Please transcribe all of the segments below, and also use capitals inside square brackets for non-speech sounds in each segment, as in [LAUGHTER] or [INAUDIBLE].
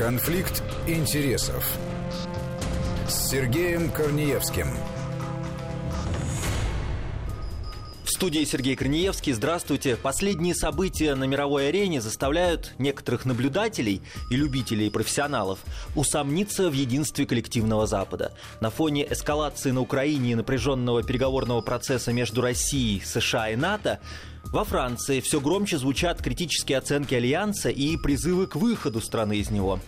Конфликт интересов с Сергеем Корнеевским. В студии Сергей Корнеевский. Здравствуйте. Последние события на мировой арене заставляют некоторых наблюдателей и любителей и профессионалов усомниться в единстве коллективного Запада. На фоне эскалации на Украине и напряженного переговорного процесса между Россией, США и НАТО во Франции все громче звучат критические оценки Альянса и призывы к выходу страны из него.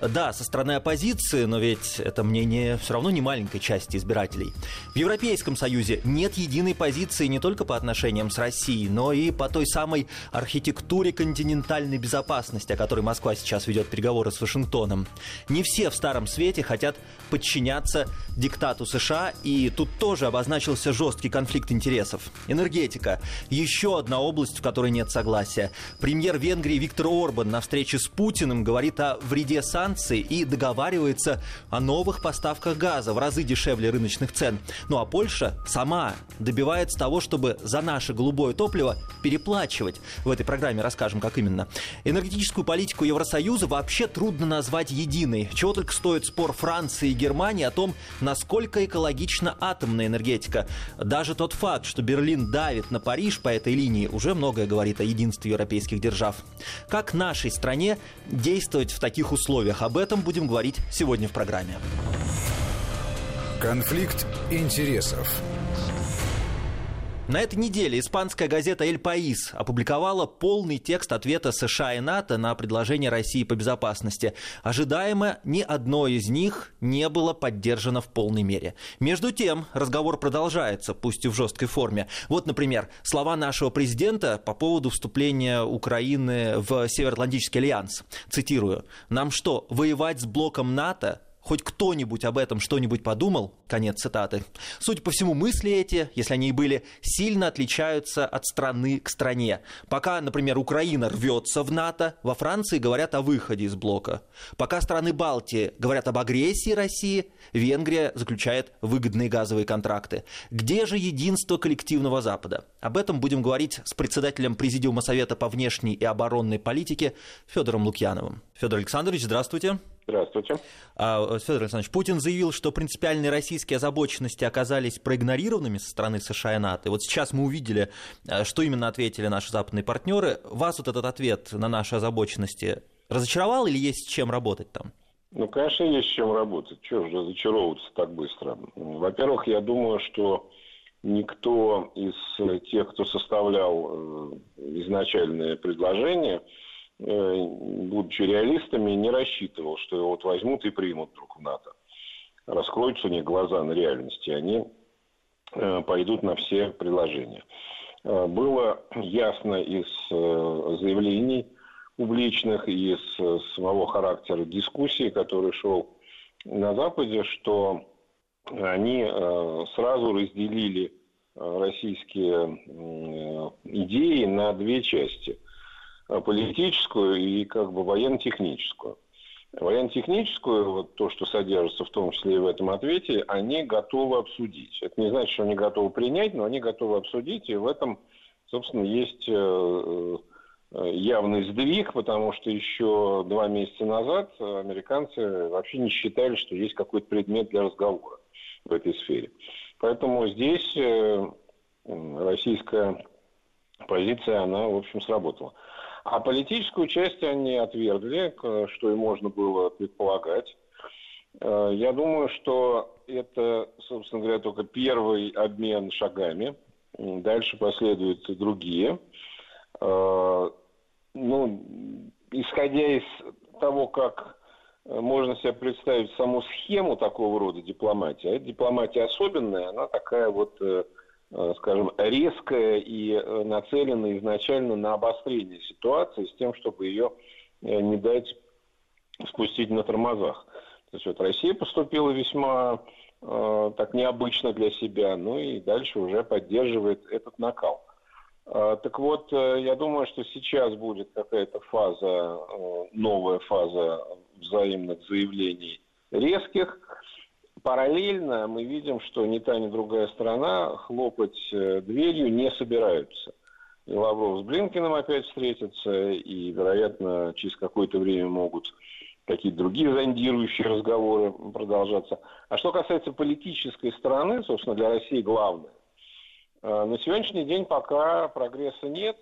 Да, со стороны оппозиции, но ведь это мнение все равно не маленькой части избирателей. В Европейском Союзе нет единой позиции не только по отношениям с Россией, но и по той самой архитектуре континентальной безопасности, о которой Москва сейчас ведет переговоры с Вашингтоном. Не все в Старом Свете хотят подчиняться диктату США, и тут тоже обозначился жесткий конфликт интересов. Энергетика. Еще одна область, в которой нет согласия. Премьер Венгрии Виктор Орбан на встрече с Путиным говорит о вреде санкций санкций и договаривается о новых поставках газа в разы дешевле рыночных цен. Ну а Польша сама добивается того, чтобы за наше голубое топливо переплачивать. В этой программе расскажем, как именно. Энергетическую политику Евросоюза вообще трудно назвать единой. Чего только стоит спор Франции и Германии о том, насколько экологична атомная энергетика. Даже тот факт, что Берлин давит на Париж по этой линии, уже многое говорит о единстве европейских держав. Как нашей стране действовать в таких условиях? Об этом будем говорить сегодня в программе. Конфликт интересов. На этой неделе испанская газета «Эль Паис» опубликовала полный текст ответа США и НАТО на предложение России по безопасности. Ожидаемо, ни одно из них не было поддержано в полной мере. Между тем, разговор продолжается, пусть и в жесткой форме. Вот, например, слова нашего президента по поводу вступления Украины в Североатлантический альянс. Цитирую. «Нам что, воевать с блоком НАТО? Хоть кто-нибудь об этом что-нибудь подумал? Конец цитаты. Судя по всему, мысли эти, если они и были, сильно отличаются от страны к стране. Пока, например, Украина рвется в НАТО, во Франции говорят о выходе из блока. Пока страны Балтии говорят об агрессии России, Венгрия заключает выгодные газовые контракты. Где же единство коллективного Запада? Об этом будем говорить с председателем Президиума Совета по внешней и оборонной политике Федором Лукьяновым. Федор Александрович, здравствуйте. Здравствуйте. А, Федор Александрович, Путин заявил, что принципиальные российские озабоченности оказались проигнорированными со стороны США и НАТО. И вот сейчас мы увидели, а, что именно ответили наши западные партнеры. Вас вот этот ответ на наши озабоченности разочаровал или есть с чем работать там? Ну, конечно, есть с чем работать. Чего же разочаровываться так быстро? Во-первых, я думаю, что никто из тех, кто составлял э, изначальное предложение, будучи реалистами, не рассчитывал, что его вот возьмут и примут вдруг в НАТО. Раскроются у них глаза на реальности, они э, пойдут на все предложения. Э, было ясно из заявлений публичных и из самого характера дискуссии, который шел на Западе, что они сразу разделили российские идеи на две части – Э, политическую и как бы военно-техническую. Военно-техническую, вот то, что содержится в том числе и в этом ответе, они готовы обсудить. Это не значит, что они готовы принять, но они готовы обсудить, и в этом, собственно, есть э, э, явный сдвиг, потому что еще два месяца назад американцы вообще не считали, что есть какой-то предмет для разговора в этой сфере. Поэтому здесь российская позиция, она, в общем, сработала. А политическую часть они отвергли, что и можно было предполагать. Э, я думаю, что это, собственно говоря, только первый обмен шагами. Дальше последуют другие. Э, ну, исходя из того, как можно себе представить саму схему такого рода дипломатии, а дипломатия особенная, она такая вот э, Э, скажем, резкая и э, нацелена изначально на обострение ситуации с тем, чтобы ее э, не дать спустить на тормозах. То есть вот Россия поступила весьма э, так необычно для себя, ну и дальше уже поддерживает этот накал. Э, так вот, э, я думаю, что сейчас будет какая-то фаза, э, новая фаза взаимных заявлений резких, Параллельно мы видим, что ни та, ни другая страна хлопать э, дверью не собираются. И Лавров с Блинкиным опять встретятся, и, вероятно, через какое-то время могут какие-то другие зондирующие разговоры продолжаться. А что касается политической стороны, собственно, для России главное, э, на сегодняшний день пока прогресса нет,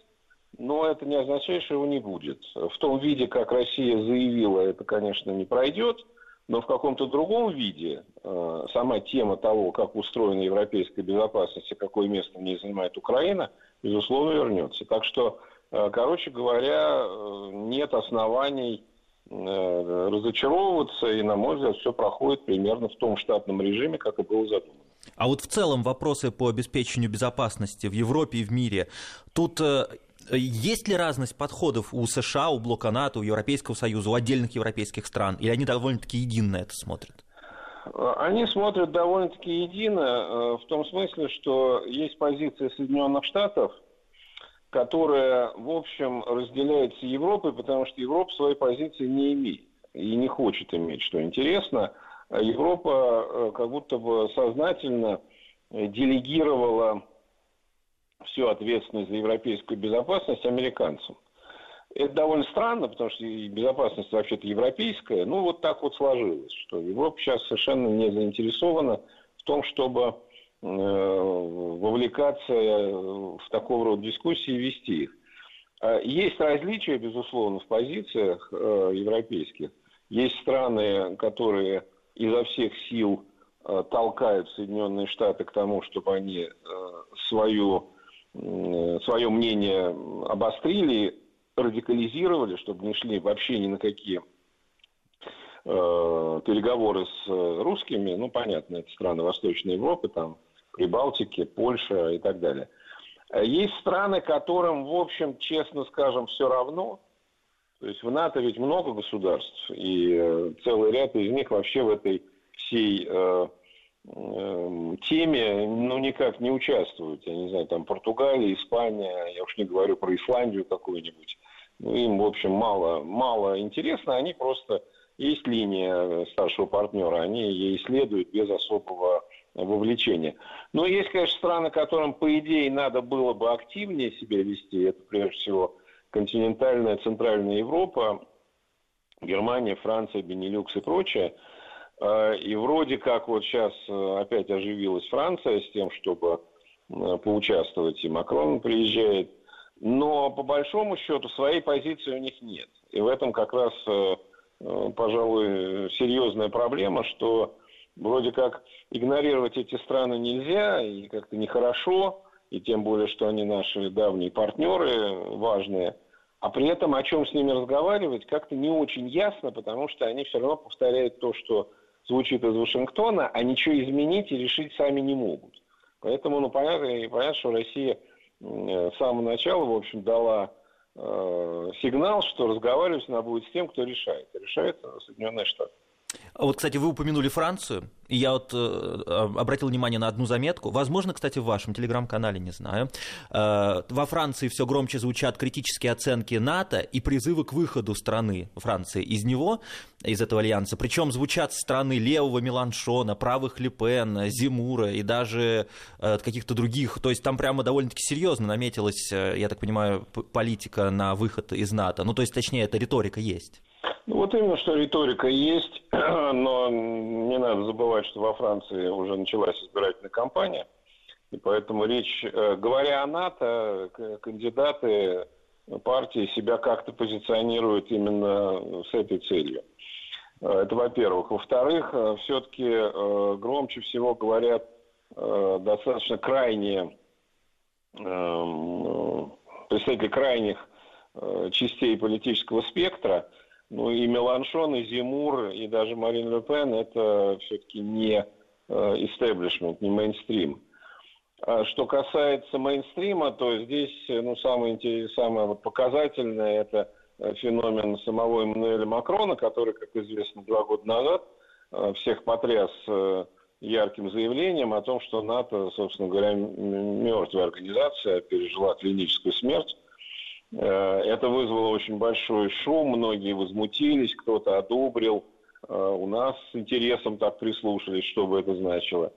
но это не означает, что его не будет. В том виде, как Россия заявила, это, конечно, не пройдет, но в каком-то другом виде э, сама тема того, как устроена европейская безопасность и какое место в ней занимает Украина, безусловно, вернется. Так что, э, короче говоря, нет оснований Э, разочаровываться, и, на мой взгляд, все проходит примерно в том штатном режиме, как и было задумано. А вот в целом вопросы по обеспечению безопасности в Европе и в мире, тут э, есть ли разность подходов у США, у блока НАТО, у Европейского Союза, у отдельных европейских стран, или они довольно-таки едино это смотрят? Они смотрят довольно-таки едино, э, в том смысле, что есть позиция Соединенных Штатов – которая, в общем, разделяется Европой, потому что Европа своей позиции не имеет и не хочет иметь, что интересно. Европа э, как будто бы сознательно э, делегировала всю ответственность за европейскую безопасность американцам. Это довольно странно, потому что безопасность вообще-то европейская. Ну, вот так вот сложилось, что Европа сейчас совершенно не заинтересована в том, чтобы Э, вовлекаться в такого рода дискуссии и вести их. А есть различия, безусловно, в позициях э, европейских. Есть страны, которые изо всех сил э, толкают Соединенные Штаты к тому, чтобы они свою, свое мнение обострили, радикализировали, чтобы не шли вообще ни на какие переговоры с русскими. Ну, понятно, это страны Восточной Европы, там Прибалтики, Польша и так далее. Э, есть страны, которым, в общем, честно скажем, все равно. То есть в НАТО ведь много государств, и э, целый ряд из них вообще в этой всей э, э, теме ну, никак не участвуют. Я не знаю, там Португалия, Испания, я уж не говорю про Исландию какую-нибудь. Ну, им, в общем, мало, мало интересно, они просто... Есть линия старшего партнера, они ей следуют без особого вовлечения. Но есть, конечно, страны, которым, по идее, надо было бы активнее себя вести. Это, прежде всего, континентальная Центральная Европа, Германия, Франция, Бенилюкс и прочее. А, и вроде как вот сейчас э, опять оживилась Франция с тем, чтобы э, поучаствовать, и Макрон приезжает. Но по большому счету своей позиции у них нет. И в этом как раз, э, пожалуй, серьезная проблема, что вроде как игнорировать эти страны нельзя, и как-то нехорошо, и тем более, что они наши давние партнеры важные, а при этом о чем с ними разговаривать как-то не очень ясно, потому что они все равно повторяют то, что звучит из Вашингтона, а ничего изменить и решить сами не могут. Поэтому, ну, понятно, и понятно что Россия с самого начала, в общем, дала э, сигнал, что разговаривать она будет с тем, кто решает. решает Соединенные Штаты. Вот, кстати, вы упомянули Францию, и я вот э, обратил внимание на одну заметку. Возможно, кстати, в вашем телеграм-канале, не знаю. Э, во Франции все громче звучат критические оценки НАТО и призывы к выходу страны Франции из него, из этого альянса. Причем звучат страны левого Меланшона, правых Лепен, Зимура и даже э, каких-то других. То есть там прямо довольно-таки серьезно наметилась, э, я так понимаю, политика на выход из НАТО. Ну, то есть, точнее, эта риторика есть. Вот именно, что риторика есть, [CLEARS THROAT] но не надо забывать, что во Франции уже началась избирательная кампания, и поэтому речь, э, говоря о НАТО, кандидаты партии себя как-то позиционируют именно с этой целью. Э, это во-первых. Во-вторых, э, все-таки громче всего говорят достаточно крайние эм, представители крайних частей политического спектра – ну и Меланшон, и Зимур, и даже Марин Ле Пен – это все-таки не истеблишмент, не мейнстрим. А что касается мейнстрима, то здесь ну, самое, самое показательное – это э, феномен самого Эммануэля Макрона, который, как известно, два года назад э, всех потряс э, ярким заявлением о том, что НАТО, собственно говоря, мертвая организация, пережила клиническую смерть. Э, это вызвало очень большой шум, многие возмутились, кто-то одобрил. Э, у нас с интересом так прислушались, что бы это значило.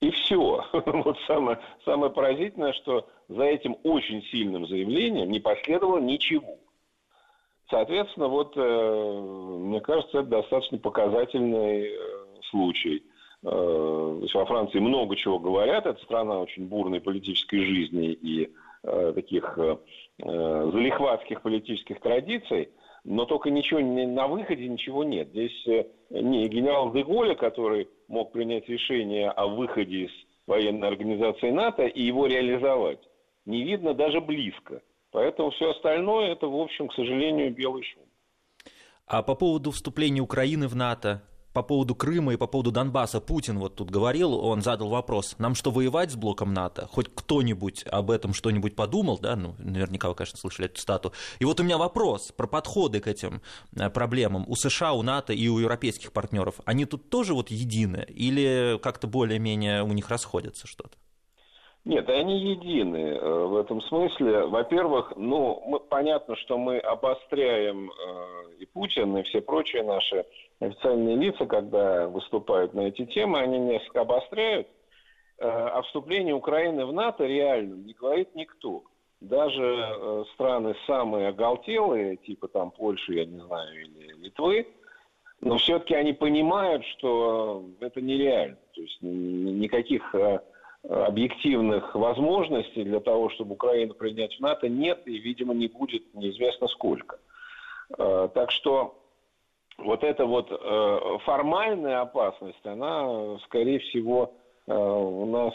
И все. [LAUGHS] Вот самое, самое поразительное, что за этим очень сильным заявлением не последовало ничего. Соответственно, вот, мне кажется, это достаточно показательный случай. То есть во Франции много чего говорят, это страна очень бурной политической жизни и таких залихватских политических традиций – но только ничего на выходе ничего нет. Здесь э, не генерал Деголя, который мог принять решение о выходе из военной организации НАТО и его реализовать, не видно даже близко. Поэтому все остальное это, в общем, к сожалению, белый шум. А по поводу вступления Украины в НАТО, по поводу Крыма и по поводу Донбасса Путин вот тут говорил, он задал вопрос, нам что, воевать с блоком НАТО? Хоть кто-нибудь об этом что-нибудь подумал, да? Ну, наверняка вы, конечно, слышали эту стату. И вот у меня вопрос про подходы к этим э, проблемам у США, у НАТО и у европейских партнеров. Они тут тоже вот едины или как-то более-менее у них расходятся что-то? Нет, они едины э, в этом смысле. Во-первых, ну, мы, понятно, что мы обостряем э, и Путин, и все прочие наши официальные лица, когда выступают на эти темы, они несколько обостряют. Э, о вступлении Украины в НАТО реально не говорит никто. Даже э, страны самые оголтелые, типа там Польши, я не знаю, или Литвы, но все-таки они понимают, что это нереально. То есть никаких э, объективных возможностей для того, чтобы Украину принять в НАТО, нет и, видимо, не будет неизвестно сколько. Так что вот эта вот э, формальная опасность, она, скорее всего, э, у нас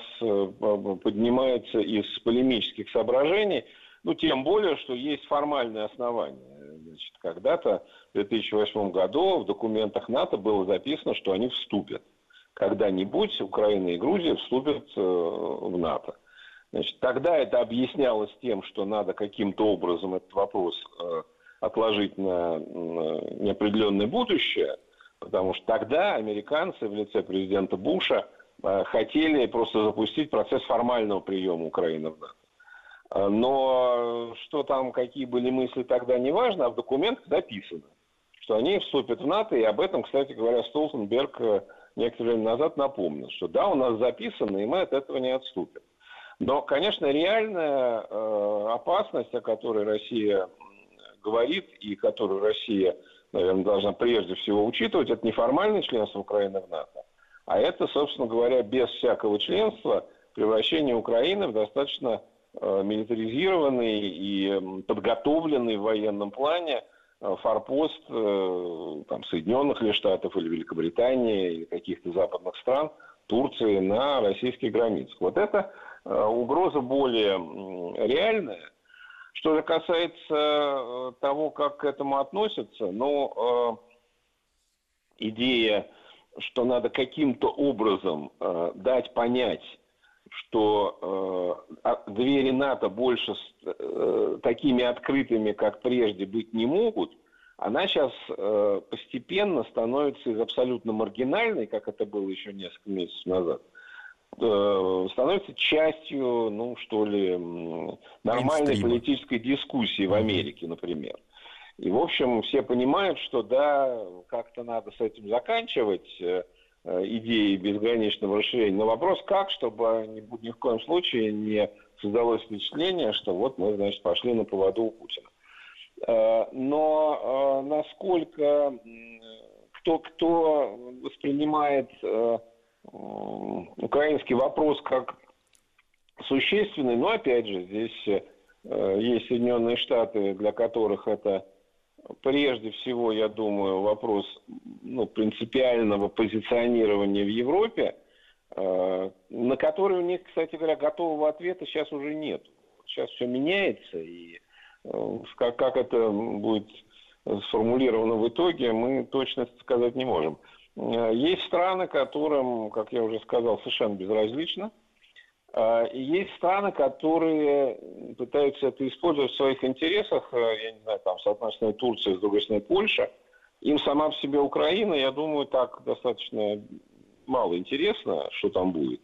поднимается из полемических соображений, ну, тем более, что есть формальные основания. Значит, когда-то в 2008 году в документах НАТО было записано, что они вступят когда-нибудь Украина и Грузия вступят э, в НАТО. Значит, тогда это объяснялось тем, что надо каким-то образом этот вопрос э, отложить на, неопределенное будущее, потому что тогда американцы в лице президента Буша э, хотели просто запустить процесс формального приема Украины в НАТО. Но что там, какие были мысли тогда, не важно, а в документах записано, что они вступят в НАТО, и об этом, кстати говоря, Столтенберг некоторое время назад напомнил, что да, у нас записано, и мы от этого не отступим. Но, конечно, реальная э, опасность, о которой Россия говорит и которую Россия, наверное, должна прежде всего учитывать, это не формальное членство Украины в НАТО, а это, собственно говоря, без всякого членства превращение Украины в достаточно э, милитаризированный и подготовленный в военном плане Э, форпост э, там, Соединенных ли Штатов или Великобритании или каких-то западных стран, Турции на российских границах. Вот это угроза более реальная. Что же касается того, как к этому относятся, ну, идея, что надо каким-то образом дать понять что э, а, двери НАТО больше э, такими открытыми, как прежде, быть не могут, она сейчас э, постепенно становится из абсолютно маргинальной, как это было еще несколько месяцев назад, э, становится частью, ну, что ли, нормальной политической дискуссии в Америке, например. И, в общем, все понимают, что да, как-то надо с этим заканчивать, э, Э, идеи безграничного расширения. Но вопрос как, чтобы ни, ни в коем случае не создалось впечатление, что вот мы, значит, пошли на поводу у Путина. Э, но э, насколько кто, кто воспринимает украинский вопрос как существенный, но опять же, здесь есть Соединенные Штаты, для которых это прежде всего, я думаю, вопрос ну, принципиального позиционирования в Европе, э, на который у них, кстати говоря, готового ответа сейчас уже нет. Сейчас все меняется, и э, как, как это будет сформулировано в итоге, мы точно сказать не можем. Э, есть страны, которым, как я уже сказал, совершенно безразлично – а, и есть страны, которые пытаются это использовать в своих интересах, э, я не знаю, там, с одной стороны Турция, с другой стороны Польша. Им сама в себе Украина, я думаю, так достаточно мало интересно, что там будет.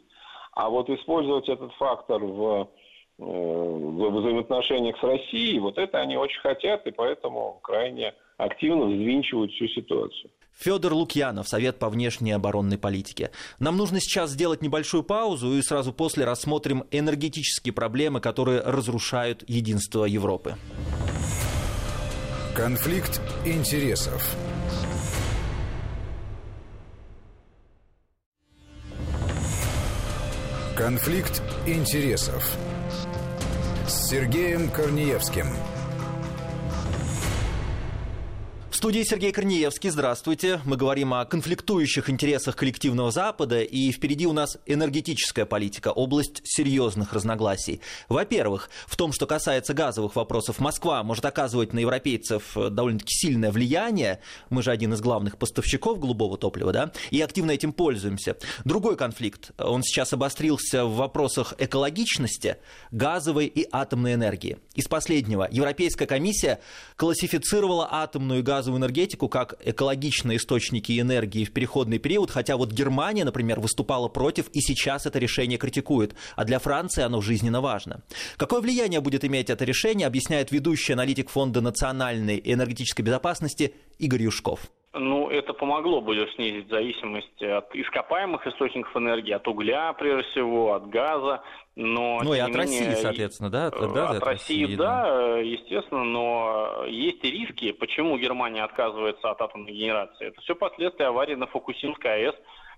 А вот использовать этот фактор в, э, в взаимоотношениях с Россией, вот это они очень хотят, и поэтому крайне активно взвинчивают всю ситуацию. Федор Лукьянов, Совет по внешней оборонной политике. Нам нужно сейчас сделать небольшую паузу и сразу после рассмотрим энергетические проблемы, которые разрушают единство Европы. Конфликт интересов. Конфликт интересов. С Сергеем Корнеевским. В студии Сергей Корнеевский. Здравствуйте. Мы говорим о конфликтующих интересах коллективного Запада, и впереди у нас энергетическая политика, область серьезных разногласий. Во-первых, в том, что касается газовых вопросов, Москва может оказывать на европейцев довольно-таки сильное влияние. Мы же один из главных поставщиков голубого топлива, да, и активно этим пользуемся. Другой конфликт, он сейчас обострился в вопросах экологичности газовой и атомной энергии. Из последнего, Европейская комиссия классифицировала атомную и газовую газовую энергетику как экологичные источники энергии в переходный период, хотя вот Германия, например, выступала против и сейчас это решение критикует, а для Франции оно жизненно важно. Какое влияние будет иметь это решение, объясняет ведущий аналитик Фонда национальной энергетической безопасности Игорь Юшков. Ну, это помогло бы снизить зависимость от ископаемых источников энергии, от угля, прежде всего, от газа. Но, ну и от менее, России, соответственно, да? От, газа, от, от России, России, да, естественно, но есть и риски. Почему Германия отказывается от атомной генерации? Это все последствия аварии на Фукусимской АЭС.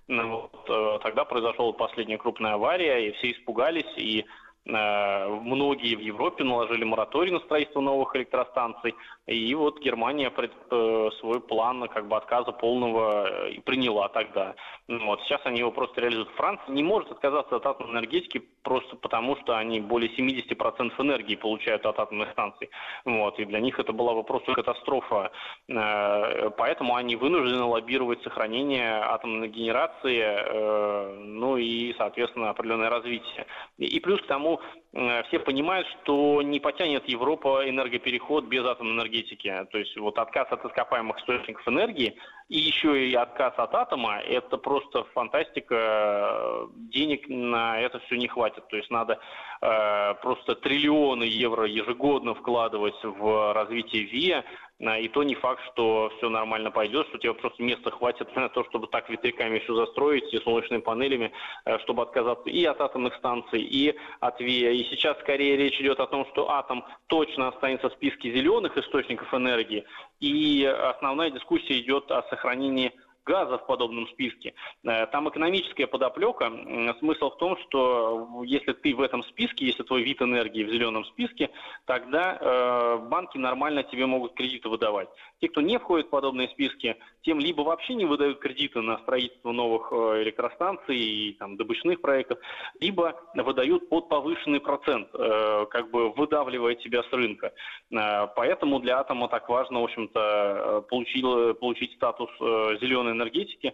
Ну, вот, э, тогда произошла последняя крупная авария, и все испугались, и Э, многие в Европе наложили мораторий на строительство новых электростанций, и вот Германия пред, э, свой план как бы отказа полного э, и приняла тогда. Вот. Сейчас они его просто реализуют. Франция не может отказаться от атомной энергетики просто потому, что они более 70% энергии получают от атомных станций. Вот. И для них это была бы просто катастрофа. Поэтому они вынуждены лоббировать сохранение атомной генерации, ну и, соответственно, определенное развитие. И плюс к тому, Э, все понимают, что не потянет Европа энергопереход без атомной энергетики. То есть вот отказ от ископаемых источников энергии и еще и отказ от атома – это просто фантастика. Денег на это все не хватит. То есть надо э, просто триллионы евро ежегодно вкладывать в развитие ВИА, и то не факт, что все нормально пойдет, что тебе просто места хватит [LAUGHS] на то, чтобы так ветряками все застроить и солнечными панелями, э, чтобы отказаться и от атомных станций, и от ВИА. И сейчас скорее речь идет о том, что атом точно останется в списке зеленых источников энергии, и основная дискуссия идет о сохранении газа в подобном списке. Э, там экономическая подоплека. Смысл в том, что если ты в этом списке, если твой вид энергии в зеленом списке, тогда э, банки нормально тебе могут кредиты выдавать. Те, кто не входит в подобные списки, тем либо вообще не выдают кредиты на строительство новых э, электростанций и там, добычных проектов, либо выдают под повышенный процент, как бы выдавливая тебя с рынка. Поэтому для атома так важно, в общем-то, получить, получить статус зеленой энергетики,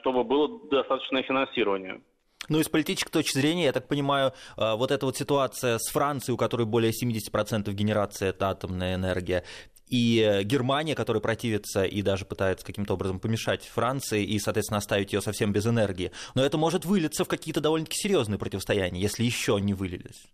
чтобы было достаточное финансирование. Ну и с политической точки зрения, я так понимаю, э, вот эта вот ситуация с Францией, у которой более 70% генерации это атомная энергия, и э, Германия, которая противится и даже пытается каким-то образом помешать Франции и, соответственно, оставить ее совсем без энергии. Но это может вылиться в какие-то довольно-таки серьезные противостояния, если еще не вылились.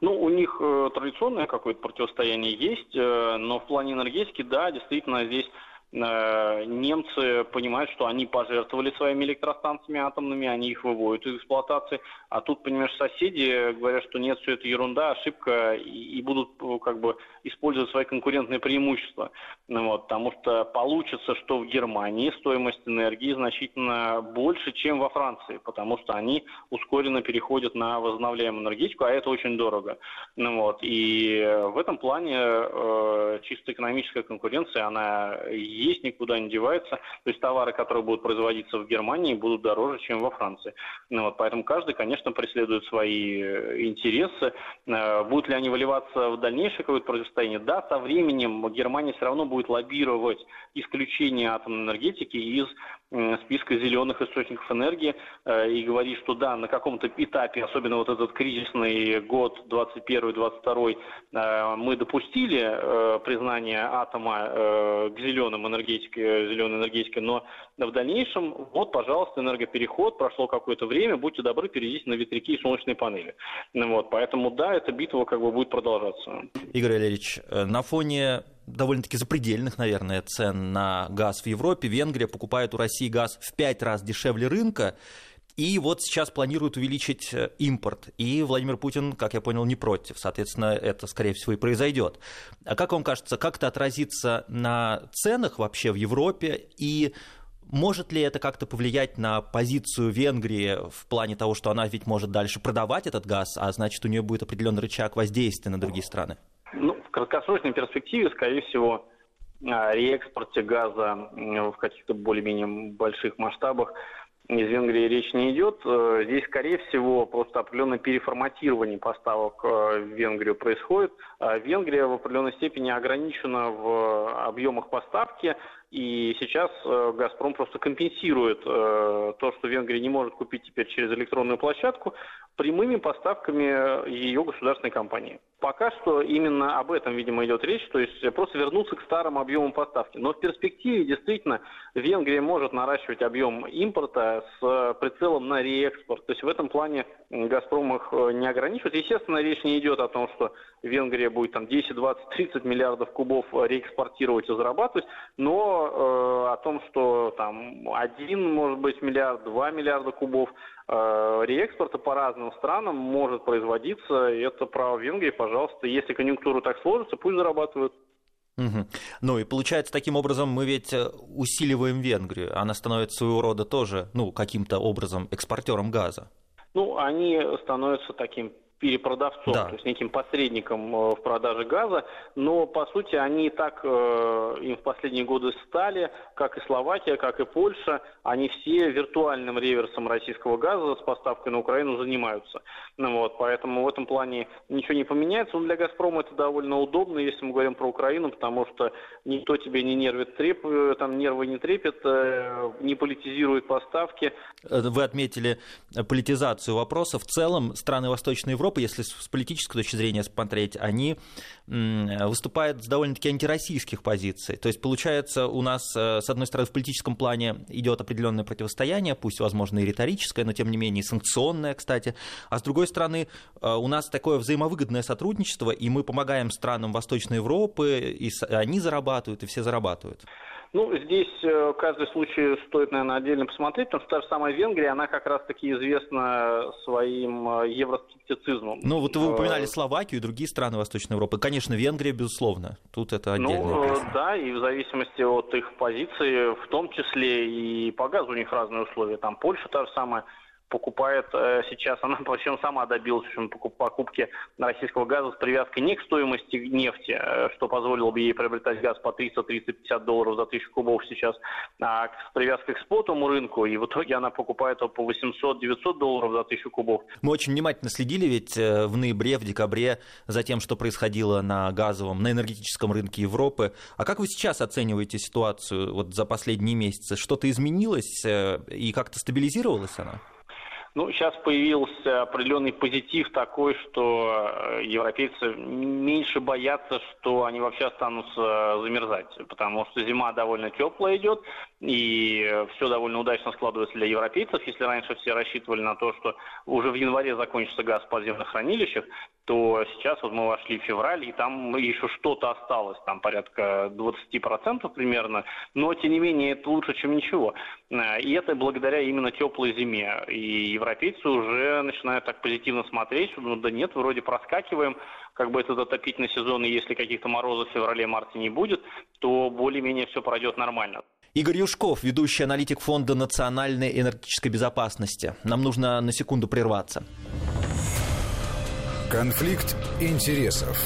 Ну, у них э, традиционное какое-то противостояние есть, э, но в плане энергетики, да, действительно, здесь немцы понимают, что они пожертвовали своими электростанциями атомными, они их выводят из эксплуатации, а тут, понимаешь, соседи говорят, что нет, все это ерунда, ошибка, и, будут э, как бы использовать свои конкурентные преимущества. Ну, вот, потому что получится, что в Германии стоимость энергии значительно больше, чем во Франции, потому что они ускоренно переходят на возобновляемую энергетику, а это очень дорого. Ну, вот, и в этом плане э, чисто экономическая конкуренция, она есть, никуда не девается. То есть товары, которые будут производиться в Германии, будут дороже, чем во Франции. Ну, вот, поэтому каждый, конечно, преследует свои э, интересы. Э, будут ли они выливаться в дальнейшее какое-то противостояние? Да, со временем Германия все равно будет лоббировать исключение атомной энергетики из списка зеленых источников энергии э, и говорит, что да, на каком-то этапе, особенно вот этот кризисный год 21-22, э, мы допустили признание атома к зеленым энергетике, зеленой энергетике, но в дальнейшем, вот, пожалуйста, энергопереход, прошло какое-то время, будьте добры, перейдите на ветряки и солнечные панели. Ну вот, поэтому да, эта битва как бы будет продолжаться. Игорь Валерьевич, на фоне довольно-таки запредельных, наверное, цен на газ в Европе. Венгрия покупает у России газ в пять раз дешевле рынка. И вот сейчас планируют увеличить э, импорт. И Владимир Путин, как я понял, не против. Соответственно, это, скорее всего, и произойдет. А как вам кажется, как это отразится на ценах вообще в Европе? И может ли это как-то повлиять на позицию Венгрии в плане того, что она ведь может дальше продавать этот газ, а значит, у нее будет определенный рычаг воздействия на другие страны? Ну, в краткосрочной перспективе, скорее всего, о реэкспорте газа в каких-то более-менее больших масштабах из Венгрии речь не идет. Э, здесь, скорее всего, просто определенное переформатирование поставок э, в Венгрию происходит. А Венгрия в определенной степени ограничена в объемах поставки, и сейчас э, «Газпром» просто компенсирует то, что Венгрия не может купить теперь через электронную площадку, прямыми поставками ее государственной компании. Пока что именно об этом, видимо, идет речь, то есть просто вернуться к старым объемам поставки. Но в перспективе действительно Венгрия может наращивать объем импорта с прицелом на реэкспорт. То есть в этом плане «Газпром» их э, не ограничивает. Естественно, речь не идет о том, что Венгрия будет там 10, 20, 30 миллиардов кубов реэкспортировать и зарабатывать, но э, о том, что там один, может быть, миллиард, два миллиарда кубов Э, реэкспорта по разным странам может производиться, и это право Венгрии, пожалуйста. Если конъюнктура так сложится, пусть зарабатывают. Угу. Ну и получается, таким образом мы ведь э, усиливаем Венгрию. Она становится своего рода тоже, ну, каким-то образом экспортером газа. Ну, они становятся таким перепродавцом, да. то есть неким посредником э, в продаже газа, но по сути они так э, им в последние годы стали, как и Словакия, как и Польша, они все виртуальным реверсом российского газа с поставкой на Украину занимаются. Ну, вот, поэтому в этом плане ничего не поменяется. Но для «Газпрома» это довольно удобно, если мы говорим про Украину, потому что никто тебе не нервит треп, э, там нервы не трепет, не политизирует поставки. Вы отметили политизацию вопроса. В целом страны Восточной Европы Европы, если с политической точки зрения смотреть, они выступают с довольно-таки антироссийских позиций. То есть, получается, у нас, э, с одной стороны, в политическом плане идет определенное противостояние, пусть, возможно, и риторическое, но, тем не менее, и санкционное, кстати. А с другой стороны, э, у нас такое взаимовыгодное сотрудничество, и мы помогаем странам Восточной Европы, и они зарабатывают, и все зарабатывают. Ну, здесь э, каждый случай стоит, наверное, отдельно посмотреть, потому что та же самая Венгрия, она как раз-таки известна своим э, евроскептицизмом. Ну, вот вы упоминали э, Словакию и другие страны Восточной Европы. Конечно, Венгрия, безусловно. Тут это отдельно. Ну, да, и в зависимости от их позиции, в том числе и по газу у них разные условия. Там Польша та же самая покупает э, сейчас, она [LAUGHS] причем сама добилась покупки российского газа с привязкой не к стоимости нефти, э, что позволило бы ей приобретать газ по 300-350 долларов за тысячу кубов сейчас, а с привязкой к спотовому рынку, и в итоге она покупает его по 800-900 долларов за тысячу кубов. Мы очень внимательно следили ведь э, в ноябре, в декабре за тем, что происходило на газовом, на энергетическом рынке Европы. А как вы сейчас оцениваете ситуацию вот за последние месяцы? Что-то изменилось и как-то стабилизировалась она? Ну, сейчас появился определенный позитив такой, что э, европейцы меньше боятся, что они вообще останутся замерзать, потому что зима довольно теплая идет, и все довольно удачно складывается для европейцев. Если раньше все рассчитывали на то, что уже в январе закончится газ в подземных хранилищах, то сейчас вот мы вошли в февраль, и там еще что-то осталось, там порядка 20% примерно, но тем не менее это лучше, чем ничего. И это благодаря именно теплой зиме. И европейцы уже начинают так позитивно смотреть, ну да нет, вроде проскакиваем, как бы этот отопительный сезон, и если каких-то морозов в феврале-марте не будет, то более-менее все пройдет нормально. Игорь Юшков, ведущий аналитик Фонда национальной энергетической безопасности. Нам нужно на секунду прерваться. Конфликт интересов.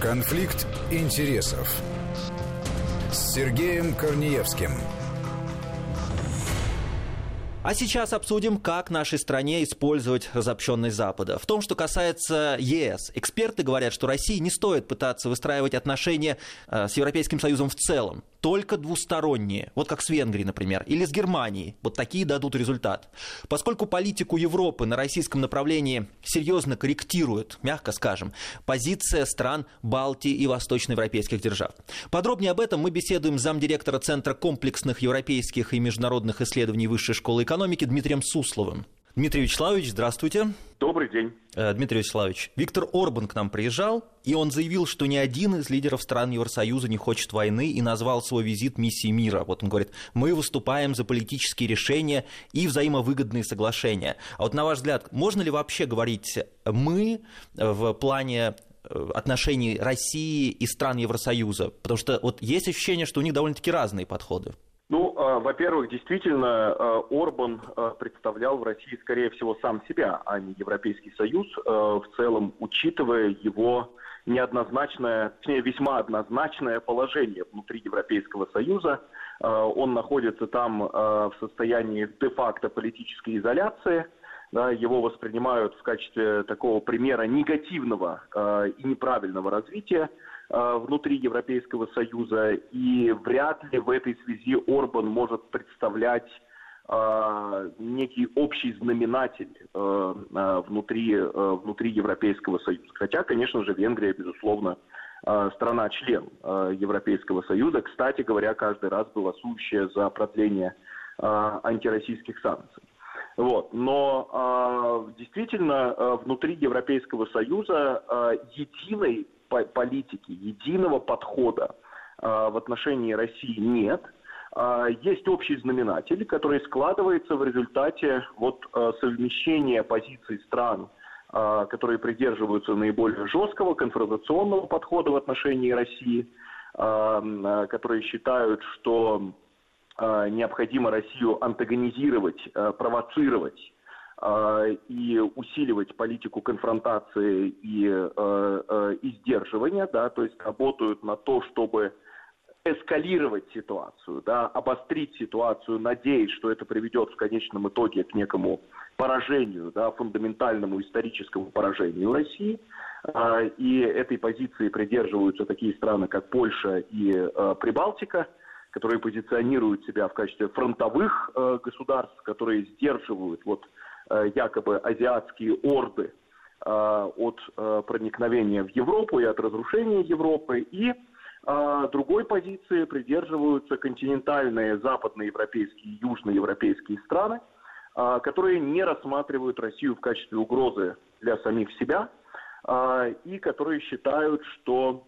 Конфликт интересов. С Сергеем Корнеевским. А сейчас обсудим, как нашей стране использовать разобщенность Запада. В том, что касается ЕС, эксперты говорят, что России не стоит пытаться выстраивать отношения э, с Европейским Союзом в целом только двусторонние, вот как с Венгрией, например, или с Германией. Вот такие дадут результат. Поскольку политику Европы на российском направлении серьезно корректирует, мягко скажем, позиция стран Балтии и восточноевропейских держав. Подробнее об этом мы беседуем с замдиректора Центра комплексных европейских и международных исследований Высшей школы экономики Дмитрием Сусловым. Дмитрий Вячеславович, здравствуйте. Добрый день. Э, Дмитрий Вячеславович, Виктор Орбан к нам приезжал, и он заявил, что ни один из лидеров стран Евросоюза не хочет войны и назвал свой визит миссией мира. Вот он говорит, мы выступаем за политические решения и взаимовыгодные соглашения. А вот на ваш взгляд, можно ли вообще говорить «мы» в плане э, отношений России и стран Евросоюза? Потому что вот есть ощущение, что у них довольно-таки разные подходы. Ну, а, во-первых, действительно, а, Орбан а, представлял в России, скорее всего, сам себя, а не Европейский Союз, в целом, учитывая его неоднозначное, точнее, весьма однозначное положение внутри Европейского Союза. Он находится там в состоянии де-факто политической изоляции. Его воспринимают в качестве такого примера негативного и неправильного развития. Э, внутри Европейского Союза, и вряд ли в этой связи Орбан может представлять э, некий общий знаменатель э, внутри, внутри Европейского Союза. Хотя, конечно же, Венгрия, безусловно, страна-член Европейского Союза, кстати говоря, каждый раз голосующая за продление антироссийских санкций. Вот. Но действительно внутри Европейского Союза э, единой политики, единого подхода а, в отношении России нет. А, есть общий знаменатель, который складывается в результате вот а, совмещения позиций стран, которые придерживаются наиболее жесткого конфронтационного подхода в отношении России, которые считают, что необходимо Россию антагонизировать, провоцировать и усиливать политику конфронтации и, э, э, и сдерживания, да, то есть работают на то, чтобы эскалировать ситуацию, да, обострить ситуацию, надеясь, что это приведет в конечном итоге к некому поражению, да, фундаментальному историческому поражению России. А, и этой позиции придерживаются такие страны, как Польша и э, Прибалтика, которые позиционируют себя в качестве фронтовых государств, которые сдерживают вот якобы азиатские орды э, от э, проникновения в Европу и от разрушения Европы, и другой позиции придерживаются континентальные западноевропейские и южноевропейские страны, которые не рассматривают Россию в качестве угрозы для самих себя и которые считают, что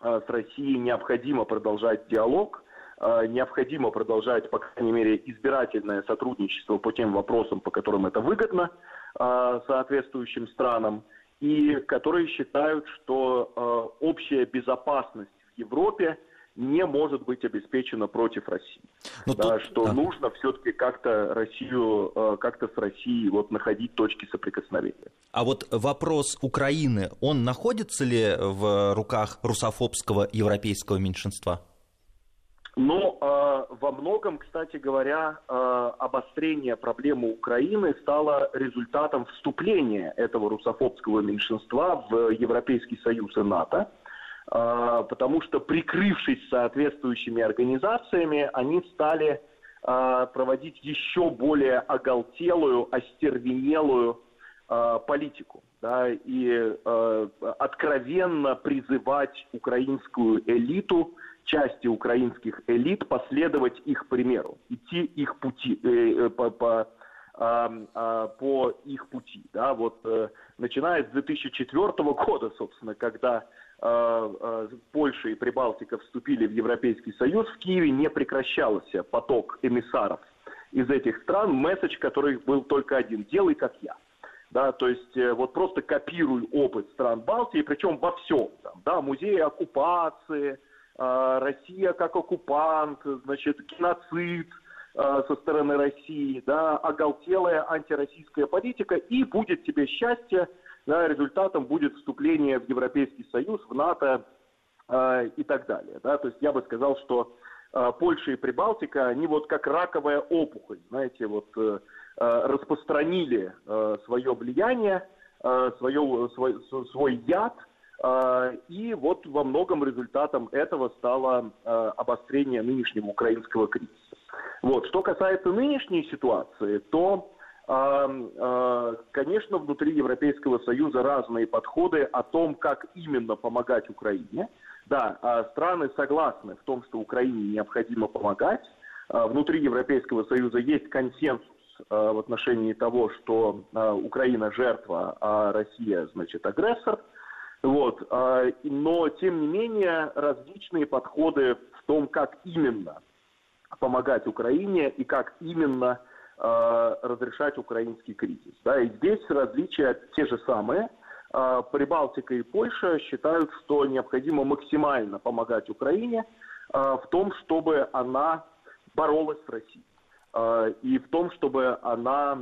с Россией необходимо продолжать диалог, Э, необходимо продолжать, по крайней мере, избирательное сотрудничество по тем вопросам, по которым это выгодно э, соответствующим странам, и которые считают, что э, общая безопасность в Европе не может быть обеспечена против России. Но ну, да, тут... Что да. нужно все-таки как-то Россию, как-то с Россией вот находить точки соприкосновения. А вот вопрос Украины, он находится ли в руках русофобского европейского меньшинства? Но э, во многом, кстати говоря, э, обострение проблемы Украины стало результатом вступления этого русофобского меньшинства в Европейский Союз и НАТО, э, потому что, прикрывшись соответствующими организациями, они стали э, проводить еще более оголтелую, остервенелую э, политику да, и э, откровенно призывать украинскую элиту части украинских элит последовать их примеру, идти их пути, э, э, по, по, э, по их пути. Да? Вот, э, начиная с 2004 года, собственно, когда э, э, Польша и Прибалтика вступили в Европейский Союз, в Киеве не прекращался поток эмиссаров из этих стран, месседж, который был только один – делай как я. Да, то есть вот просто копируй опыт стран Балтии, причем во всем. Там, да, музеи оккупации, Россия как оккупант, значит, геноцид а, со стороны России, да, оголтелая антироссийская политика, и будет тебе счастье, да, результатом будет вступление в Европейский Союз, в НАТО э, и так далее. Да. То есть я бы сказал, что э, Польша и Прибалтика, они вот как раковая опухоль, знаете, вот э, распространили э, свое влияние, э, свое, свой, свой яд – а, и вот во многом результатом этого стало а, обострение нынешнего украинского кризиса. Вот. Что касается нынешней ситуации, то, а, конечно, внутри Европейского Союза разные подходы о том, как именно помогать Украине. Да, страны согласны в том, что Украине необходимо помогать. Внутри Европейского Союза есть консенсус в отношении того, что Украина жертва, а Россия, значит, агрессор. Вот. Но, тем не менее, различные подходы в том, как именно помогать Украине и как именно разрешать украинский кризис. Да, и здесь различия те же самые – а, Прибалтика и Польша считают, что необходимо максимально помогать Украине а, в том, чтобы она боролась с Россией. А, и в том, чтобы она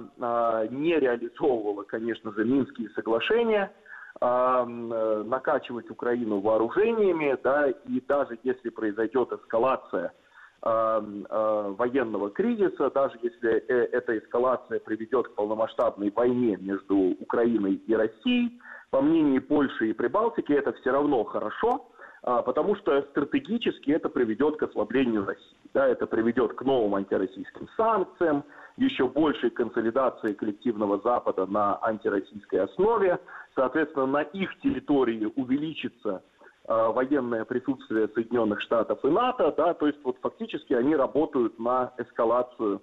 не реализовывала, конечно же, Минские соглашения, накачивать Украину вооружениями, да, и даже если произойдет эскалация военного кризиса, даже если э, эта эскалация приведет к полномасштабной войне между Украиной и Россией, по мнению Польши и Прибалтики, это все равно хорошо, а, потому что стратегически это приведет к ослаблению России. Да, это приведет к новым антироссийским санкциям, еще большей консолидации коллективного Запада на антироссийской основе. Соответственно, на их территории увеличится э, военное присутствие Соединенных Штатов и НАТО. Да, то есть вот фактически они работают на эскалацию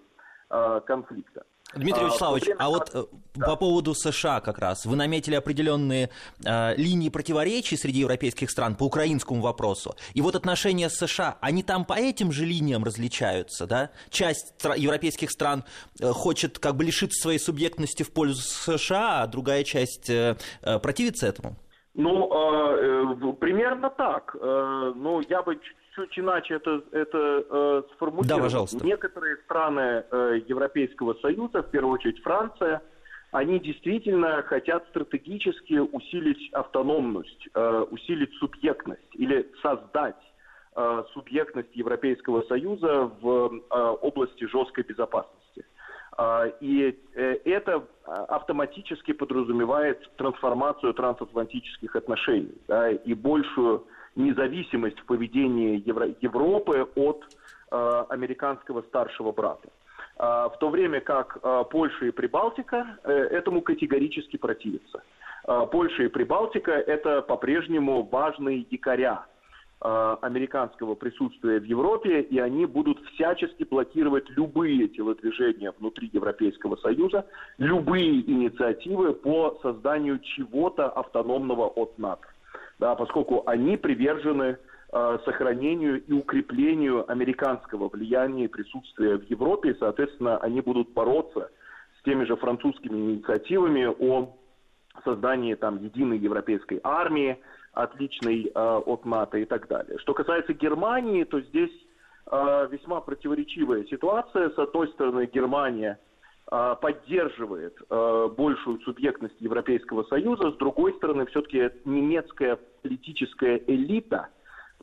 э, конфликта. Дмитрий а, Вячеславович, а вот э, да. по поводу США как раз, вы наметили определенные э, линии противоречий среди европейских стран по украинскому вопросу. И вот отношения с США, они там по этим же линиям различаются, да? Часть европейских стран э, хочет как бы лишиться своей субъектности в пользу США, а другая часть э, э противится этому? Ну, э, э, примерно так. Э, ну, я бы чуть иначе это, это э, сформулировать. Да, пожалуйста. Некоторые страны э, Европейского Союза, в первую очередь Франция, они действительно хотят стратегически усилить автономность, э, усилить субъектность или создать э, субъектность Европейского Союза в э, области жесткой безопасности. Э, и э, это автоматически подразумевает трансформацию трансатлантических отношений да, и большую независимость в поведении Евро- Европы от э, американского старшего брата. Э, в то время как э, Польша и Прибалтика э, этому категорически противятся. Польша и Прибалтика это по-прежнему важные якоря американского присутствия в Европе, и они будут всячески блокировать любые телодвижения внутри Европейского Союза, любые инициативы по созданию чего-то автономного от НАТО. Да, поскольку они привержены э, сохранению и укреплению американского влияния и присутствия в Европе, и, соответственно, они будут бороться с теми же французскими инициативами о создании там единой европейской армии, отличной э, от НАТО и так далее. Что касается Германии, то здесь э, весьма противоречивая ситуация. С одной стороны, Германия – а, поддерживает а, большую субъектность Европейского Союза. С другой стороны, все-таки немецкая политическая элита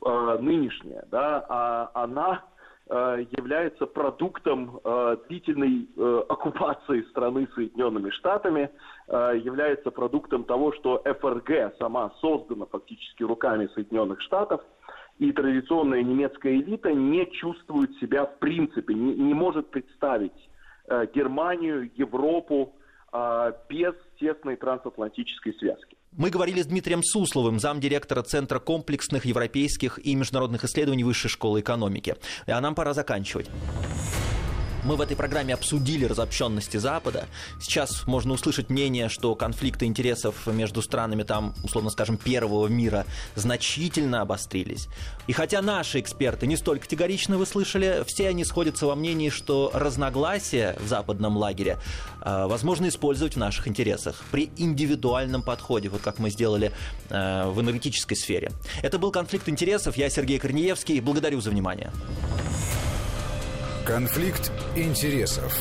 а, нынешняя, да, она является продуктом длительной оккупации страны Соединенными Штатами, является продуктом того, что ФРГ сама создана фактически руками Соединенных Штатов, и традиционная немецкая элита не чувствует себя в принципе, не, не может представить Э, Германию, Европу без тесной трансатлантической связки. Мы говорили с Дмитрием Сусловым, замдиректора Центра комплексных европейских и международных исследований Высшей школы экономики. А нам пора заканчивать. Мы в этой программе обсудили разобщенности Запада. Сейчас можно услышать мнение, что конфликты интересов между странами там, условно скажем, первого мира значительно обострились. И хотя наши эксперты не столь категорично вы слышали, все они сходятся во мнении, что разногласия в западном лагере э, возможно использовать в наших интересах при индивидуальном подходе, вот как мы сделали э, в энергетической сфере. Это был конфликт интересов. Я Сергей Корнеевский. Благодарю за внимание. Конфликт интересов.